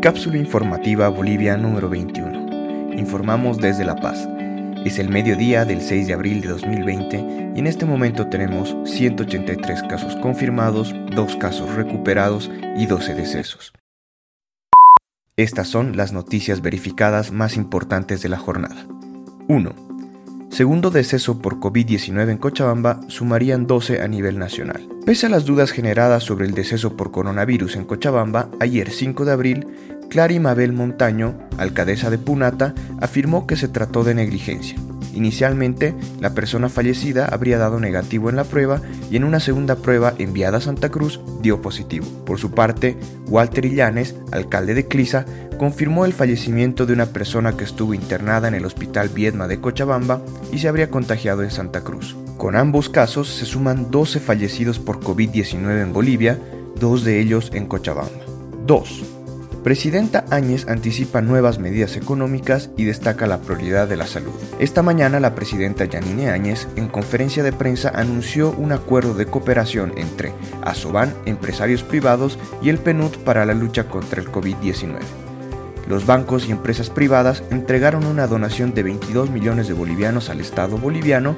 Cápsula informativa Bolivia número 21. Informamos desde La Paz. Es el mediodía del 6 de abril de 2020 y en este momento tenemos 183 casos confirmados, 2 casos recuperados y 12 decesos. Estas son las noticias verificadas más importantes de la jornada. 1. Segundo deceso por COVID-19 en Cochabamba sumarían 12 a nivel nacional. Pese a las dudas generadas sobre el deceso por coronavirus en Cochabamba, ayer 5 de abril, Clary Mabel Montaño, alcaldesa de Punata, afirmó que se trató de negligencia. Inicialmente, la persona fallecida habría dado negativo en la prueba y en una segunda prueba enviada a Santa Cruz dio positivo. Por su parte, Walter Illanes, alcalde de Clisa, confirmó el fallecimiento de una persona que estuvo internada en el Hospital Viedma de Cochabamba y se habría contagiado en Santa Cruz. Con ambos casos se suman 12 fallecidos por COVID-19 en Bolivia, dos de ellos en Cochabamba. 2. Presidenta Áñez anticipa nuevas medidas económicas y destaca la prioridad de la salud. Esta mañana la presidenta Yanine Áñez en conferencia de prensa anunció un acuerdo de cooperación entre Asoban, empresarios privados y el PNUD para la lucha contra el COVID-19. Los bancos y empresas privadas entregaron una donación de 22 millones de bolivianos al Estado boliviano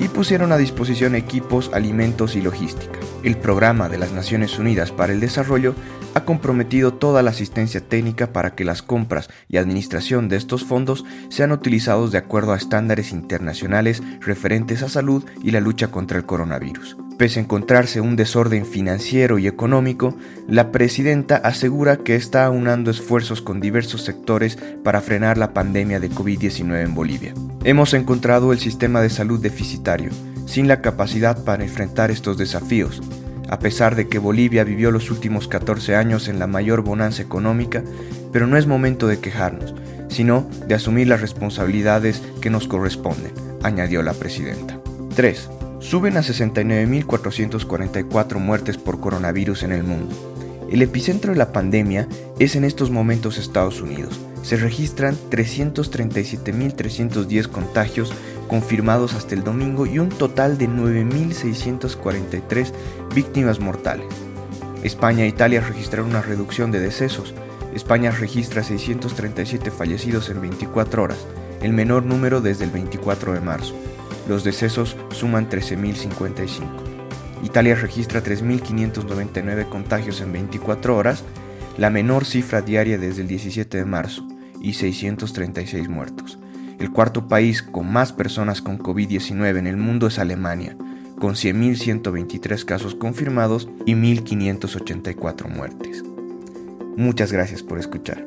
y pusieron a disposición equipos, alimentos y logística. El Programa de las Naciones Unidas para el Desarrollo ha comprometido toda la asistencia técnica para que las compras y administración de estos fondos sean utilizados de acuerdo a estándares internacionales referentes a salud y la lucha contra el coronavirus. Pese a encontrarse un desorden financiero y económico, la presidenta asegura que está aunando esfuerzos con diversos sectores para frenar la pandemia de COVID-19 en Bolivia. Hemos encontrado el sistema de salud deficitario, sin la capacidad para enfrentar estos desafíos, a pesar de que Bolivia vivió los últimos 14 años en la mayor bonanza económica, pero no es momento de quejarnos, sino de asumir las responsabilidades que nos corresponden, añadió la presidenta. 3. Suben a 69.444 muertes por coronavirus en el mundo. El epicentro de la pandemia es en estos momentos Estados Unidos. Se registran 337.310 contagios confirmados hasta el domingo y un total de 9.643 víctimas mortales. España e Italia registraron una reducción de decesos. España registra 637 fallecidos en 24 horas, el menor número desde el 24 de marzo. Los decesos suman 13.055. Italia registra 3.599 contagios en 24 horas, la menor cifra diaria desde el 17 de marzo, y 636 muertos. El cuarto país con más personas con COVID-19 en el mundo es Alemania, con 100.123 casos confirmados y 1.584 muertes. Muchas gracias por escuchar.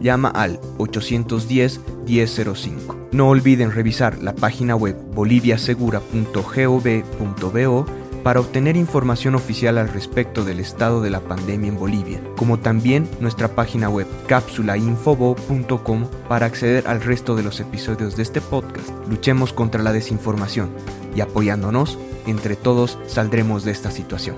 llama al 810-1005. No olviden revisar la página web boliviasegura.gov.bo para obtener información oficial al respecto del estado de la pandemia en Bolivia, como también nuestra página web cápsulainfobo.com para acceder al resto de los episodios de este podcast. Luchemos contra la desinformación y apoyándonos, entre todos saldremos de esta situación.